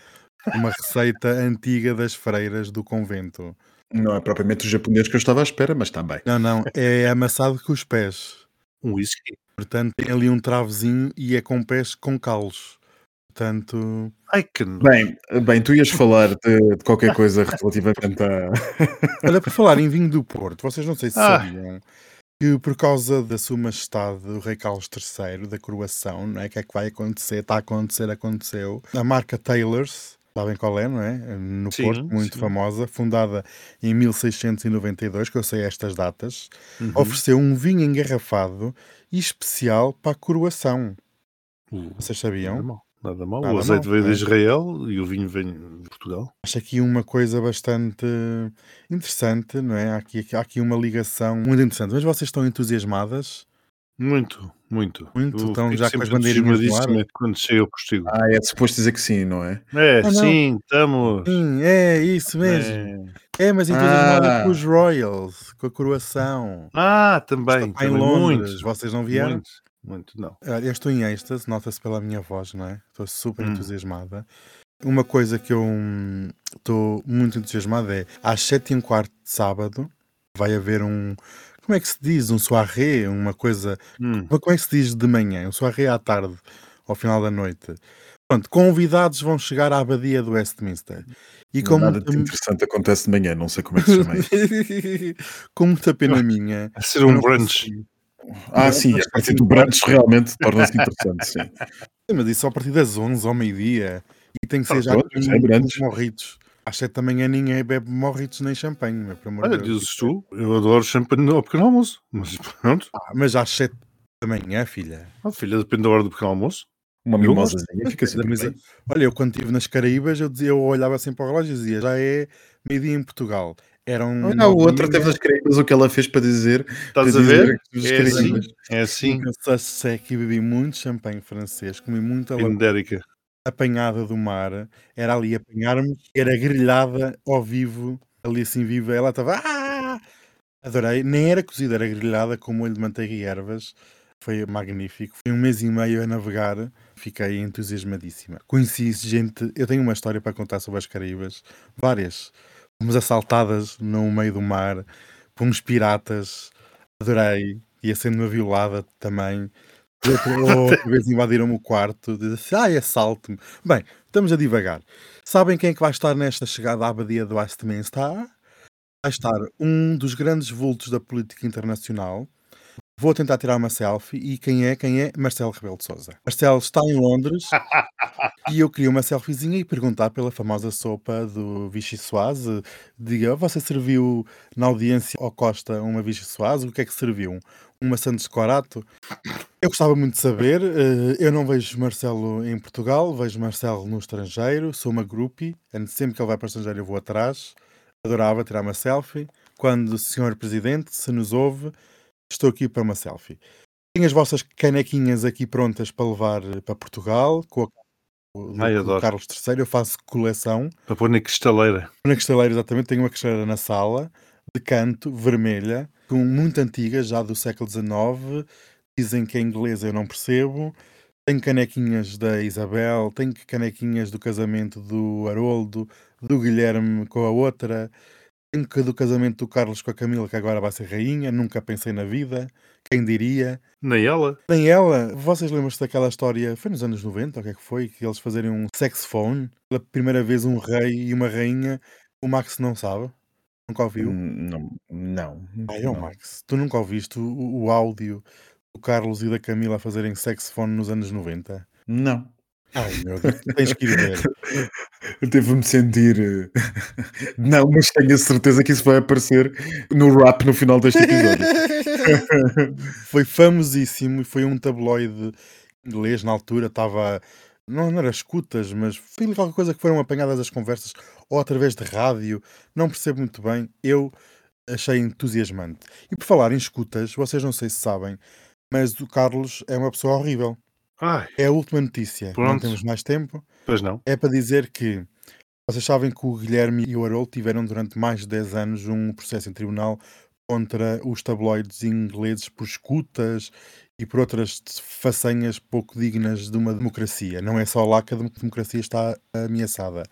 S3: Uma receita antiga das freiras do convento.
S4: Não é propriamente o japonês que eu estava à espera, mas também.
S3: Não, não, é amassado com os pés.
S5: Um whisky.
S3: Portanto, tem ali um travozinho e é com pés com calos. Portanto,
S5: Ai que não.
S4: Bem, bem, tu ias falar de, de qualquer coisa relativamente a. *laughs*
S3: olha, por falar em vinho do Porto, vocês não sei se
S5: Ah.
S3: sabiam que por causa da sua majestade, o rei Carlos III, da coroação, não é? O que é que vai acontecer? Está a acontecer, aconteceu. A marca Taylor's, sabem qual é, não é? No
S5: Sim,
S3: Porto, muito
S5: sim.
S3: famosa, fundada em 1692, que eu sei estas datas,
S5: Uhum.
S3: ofereceu um vinho engarrafado e especial para a coroação.
S5: Uh,
S3: Vocês
S5: Nada
S3: sabiam?
S5: mal. Nada mal.
S3: Nada
S5: o azeite
S3: mal,
S5: veio de
S3: é.
S5: Israel e o vinho vem de Portugal.
S3: Acho aqui uma coisa bastante interessante, não é? Há aqui, há aqui uma ligação muito interessante. Mas vocês estão entusiasmadas?
S5: Muito, muito.
S3: Muito,
S5: Eu
S3: então já com as
S5: sempre
S3: bandeirinhas no ar?
S5: entusiasmadíssimo Quando chega o postigo.
S4: Ah, é suposto dizer que sim, não é?
S5: É,
S3: Ah,
S5: sim, estamos.
S3: Sim, é isso mesmo. É, mas entusiasmada
S4: Ah.
S3: com os Royals, com a coroação.
S5: Ah, também.
S3: Está em
S5: também
S3: Londres,
S5: muito.
S3: vocês não vieram?
S5: Muito, muito, não.
S3: Olha, Eu estou em êxtase, nota-se pela minha voz, não é? Estou super
S5: Hum.
S3: entusiasmada. Uma coisa que eu hum, estou muito entusiasmado é às sete e um quarto de sábado vai haver um. Como é que se diz? Um soirée, uma coisa.
S5: Hum.
S3: Como é que se diz de manhã? Um soirée à tarde, ao final da noite. Pronto, convidados vão chegar à abadia do Westminster. E com
S4: Nada de interessante acontece de manhã, não sei como é que se chama isso. *laughs*
S3: com muita pena minha.
S5: A ser um brunch.
S4: Ah, sim, a partir do brunch realmente torna-se interessante, sim. *laughs*
S3: Mas isso só a partir das 11 ao meio-dia. E tem que ser
S4: Ah,
S3: já com
S4: é
S3: morritos. Às 7 da manhã ninguém bebe morritos nem champanhe, meu, pelo amor
S5: Olha,
S3: de Deus.
S5: dizes tu, eu adoro champanhe ao pequeno almoço. Mas pronto,
S3: Ah, mas às 7 da manhã, filha.
S5: ah, filha, depende da hora do pequeno almoço.
S4: Uma
S5: Eu
S4: mimosazinha fica sempre
S3: Mas,
S4: bem.
S3: olha, eu quando estive nas Caraíbas, eu, dizia, eu olhava assim para o relógio e dizia, já é meio-dia em Portugal. Era um.
S4: Olha, a outra teve nas Caraíbas o que ela fez para dizer.
S5: Estás
S4: para
S5: a
S4: dizer
S5: ver?
S4: que os
S5: É assim,
S4: Caraíbas-
S5: é assim.
S3: Nunca se seca e bebi muito champanhe francês, comi muita
S5: Pindérica.
S3: Apanhada do mar, era ali apanhar-me, era grelhada ao vivo, ali assim viva, ela estava. "Ah!" Adorei, nem era cozida, era grelhada com molho de manteiga e ervas. Foi magnífico. Foi um mês e meio a navegar, fiquei entusiasmadíssima. Conheci gente, eu tenho uma história para contar sobre as Caraíbas, várias. Fomos assaltadas no meio do mar por uns piratas, adorei, ia sendo uma violada também. *laughs* Outra, vez invadiram-me o quarto, disse ai, assalte-me. Bem, estamos a divagar. Sabem quem é que vai estar nesta chegada à abadia do Westminster? Vai estar um dos grandes vultos da política internacional. Vou tentar tirar uma selfie. E quem é? Quem é? Marcelo Rebelo de Sousa. Marcelo está em Londres *laughs* e eu queria uma selfiezinha e perguntar pela famosa sopa do Vichy Soase. Diga, você serviu na audiência ao Costa uma Vichy Soase? O que é que serviu? Uma Santos Corato? Eu gostava muito de saber. eh, Eu não vejo Marcelo em Portugal, vejo Marcelo no estrangeiro. Sou uma groupie. and Sempre que ele vai para o estrangeiro eu vou atrás. Adorava tirar uma selfie. Quando o senhor Presidente, se nos ouve, estou aqui para uma selfie. Tenho as vossas canequinhas aqui prontas para levar eh, para Portugal com a
S5: Ai,
S3: do. Carlos III. Eu faço coleção.
S5: Para pôr na cristaleira.
S3: Na cristaleira, exatamente, tenho uma cristaleira na sala, de canto, vermelha, com muito antiga, já do século XIX. Dizem que é inglesa, eu não percebo. Tenho canequinhas da Isabel, tenho canequinhas do casamento do Haroldo, do Guilherme com a outra. Tenho que do casamento do Carlos com a Camila, que agora vai ser rainha. Nunca pensei na vida. Quem diria?
S5: Nem ela.
S3: Nem ela. Vocês lembram-se daquela história? Foi nos anos 90, ou o que é que foi? Que eles fazerem um sex phone. Pela primeira vez, um rei e uma rainha. O Max não sabe. Nunca ouviu?
S4: Hum, Não, não.
S3: Ai, ó
S4: não.
S3: Max, tu nunca ouviste o, o áudio do Carlos e da Camila a fazerem sex phone nos anos 90?
S4: Não.
S3: Ai meu Deus, tens que ir ver.
S4: Eu devo-me sentir. eh, *laughs* Não, mas tenho a certeza que isso vai aparecer no rap no final deste episódio. *laughs*
S3: foi famosíssimo e foi um tabloide inglês na altura, estava. Não, não era escutas, mas foi qualquer coisa que foram apanhadas as conversas ou através de rádio, não percebo muito bem. Eu achei entusiasmante. E por falar em escutas, vocês não sei se sabem, mas o Carlos é uma pessoa horrível.
S5: Ai,
S3: É a última notícia. Não
S5: Pronto.
S3: temos mais tempo.
S5: pois não.
S3: É para dizer que vocês sabem que o Guilherme e o Haroldo tiveram durante mais de 10 anos um processo em tribunal contra os tabloides ingleses por escutas e por outras façanhas pouco dignas de uma democracia. Não é só lá que a dem- democracia está ameaçada.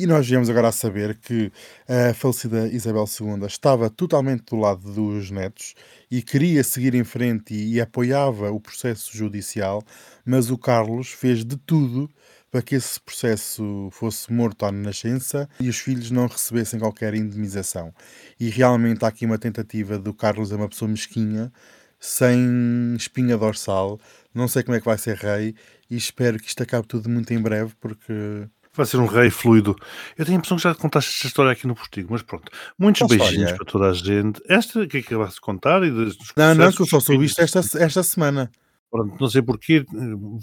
S3: E nós viemos agora a saber que a falecida Isabel II estava totalmente do lado dos netos e queria seguir em frente e, e apoiava o processo judicial, mas o Carlos fez de tudo para que esse processo fosse morto à nascença e os filhos não recebessem qualquer indemnização. E realmente há aqui uma tentativa do Carlos, é uma pessoa mesquinha, sem espinha dorsal. Não sei como é que vai ser rei e espero que isto acabe tudo muito em breve, porque
S5: Vai ser um rei fluido. Eu tenho a impressão que já contaste esta história aqui no postigo, mas pronto. Muitos
S3: Qual
S5: beijinhos
S3: história?
S5: para toda a gente. Esta que acabaste de contar e dos
S3: Não, não, que eu só soube isto esta, esta semana.
S5: Pronto, não sei porquê.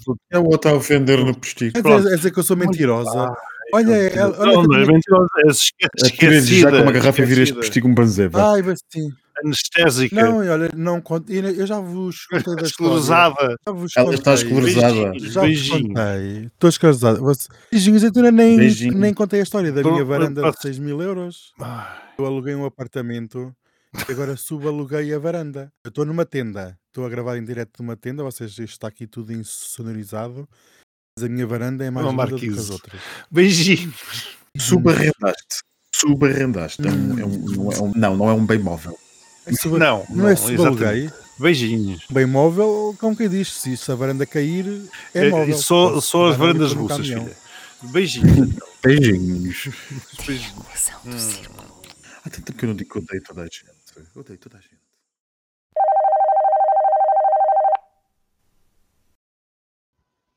S5: vou-
S4: É o outro a ofender no postigo.
S3: É é dizer que eu sou mentirosa.
S5: Ah,
S3: Olha, ela- olha
S5: não, não é mentirosa, é esque-
S4: Atira-lhe já
S5: esquecida.
S4: com uma garrafa e vira este
S5: esquecida,
S4: postigo um banzeva.
S3: Ai, mas sim.
S5: Anestésica,
S3: Não, olha, não conto. Eu já vos *laughs* contei da
S5: esclerosada.
S3: Já vos
S4: Ela está
S3: contei.
S4: esclerosada.
S5: Beijinhos,
S3: Já vos contei. Estou esclerosado. Você... Beijinhos, eu ainda nem,
S4: Beijinho.
S3: nem contei a história da minha varanda de 6 mil euros. Eu aluguei um apartamento e agora subaluguei a varanda. Eu estou numa tenda. Estou a gravar em direto numa tenda. Vocês, isto está aqui tudo insonorizado. Mas a minha varanda é mais
S5: Uma
S3: linda do que as outras.
S5: Beijinhos.
S4: Subarrendaste. Subarrendaste. É um, é um, é um, não, não é um bem móvel.
S3: É suba-
S5: Não,
S3: Não,
S5: não,
S3: é subaluguei.
S5: Beijinhos.
S3: Bem móvel, como quem diz, se se a varanda cair, é
S5: Eh,
S3: móvel.
S5: e só, só as varandas russas, filha. Beijinhos. *laughs*
S4: Beijinhos.
S5: Beijinhos.
S4: Há tanto tempo que eu não digo que odeio toda a gente. Odeio toda a gente.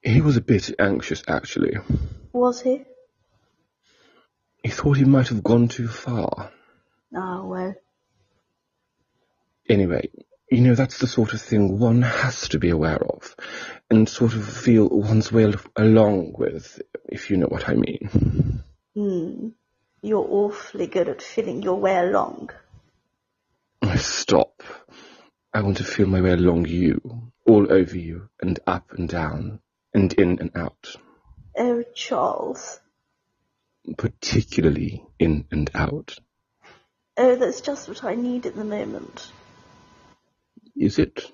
S7: He was a bit anxious, actually.
S8: Was he?
S7: He thought he might have gone too far.
S8: Ah, well.
S7: Anyway, you know, that's the sort of thing one has to be aware of and sort of feel one's way along with, if you know what I mean.
S8: Hmm. You're awfully good at feeling your way along.
S7: Stop. I want to feel my way along you, all over you, and up and down, and in and out.
S8: Oh, Charles.
S7: Particularly in and out.
S8: Oh, that's just what I need at the moment.
S7: Is it?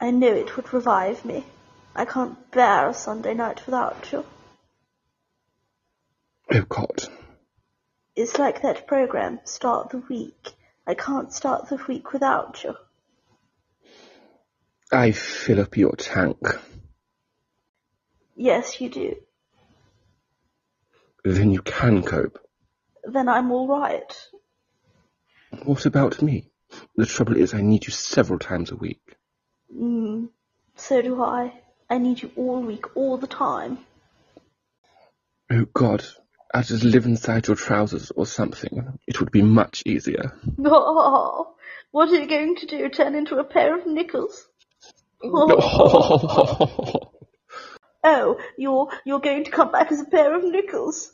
S8: I knew it would revive me. I can't bear a Sunday night without you.
S7: Oh God.
S8: It's like that program, Start the Week. I can't start the week without you.
S7: I fill up your tank.
S8: Yes, you do.
S7: Then you can cope.
S8: Then I'm all right.
S7: What about me? The trouble is I need you several times a week.
S8: Mm, so do I. I need you all week, all the time.
S7: Oh God, I'd just live inside your trousers or something. It would be much easier. *laughs*
S8: Oh, what are you going to do? Turn into a pair of knickers? *laughs* *laughs* Oh, you're you're going to come back as a pair of knickers?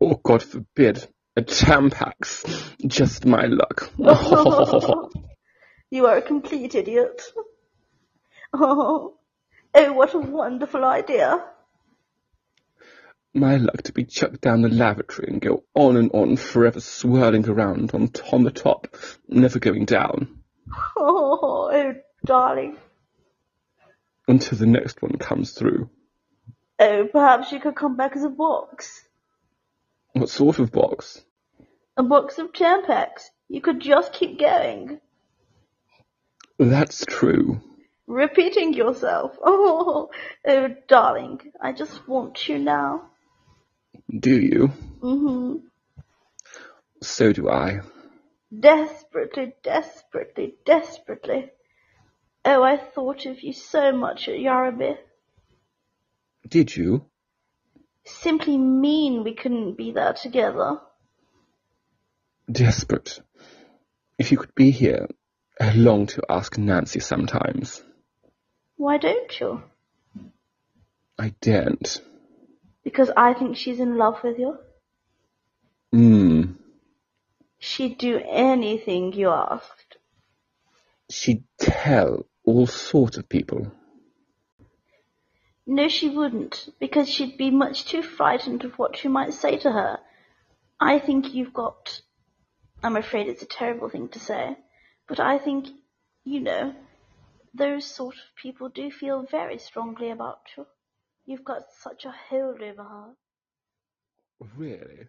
S7: oh God forbid. A Tampax. Just my luck. *laughs*
S8: you are a complete idiot. Oh, *laughs* oh, what a wonderful idea.
S7: my luck to be chucked down the lavatory and go on and on forever swirling around on, on the top, never going down,
S8: Oh, *laughs* oh, darling.
S7: until the next one comes through.
S8: Oh, perhaps you could come back as a box.
S7: What sort of box?
S8: A box of Tampax. You could just keep going.
S7: That's true.
S8: Repeating yourself. *laughs* Oh, oh, darling. I just want you now.
S7: Do you?
S8: hmm
S7: So do I.
S8: Desperately, desperately, desperately. Oh, I thought of you so much at Yarabi.
S7: Did you?
S8: Simply mean we couldn't be there together.
S7: Desperate. If you could be here, I long to ask Nancy sometimes.
S8: Why don't you?
S7: I daren't.
S8: Because I think she's in love with you.
S7: Hmm.
S8: She'd do anything you asked.
S7: She'd tell all sorts of people.
S8: No, she wouldn't, because she'd be much too frightened of what you might say to her. I think you've got. I'm afraid it's a terrible thing to say, but I think, you know, those sort of people do feel very strongly about you. You've got such a hold over her.
S7: Really?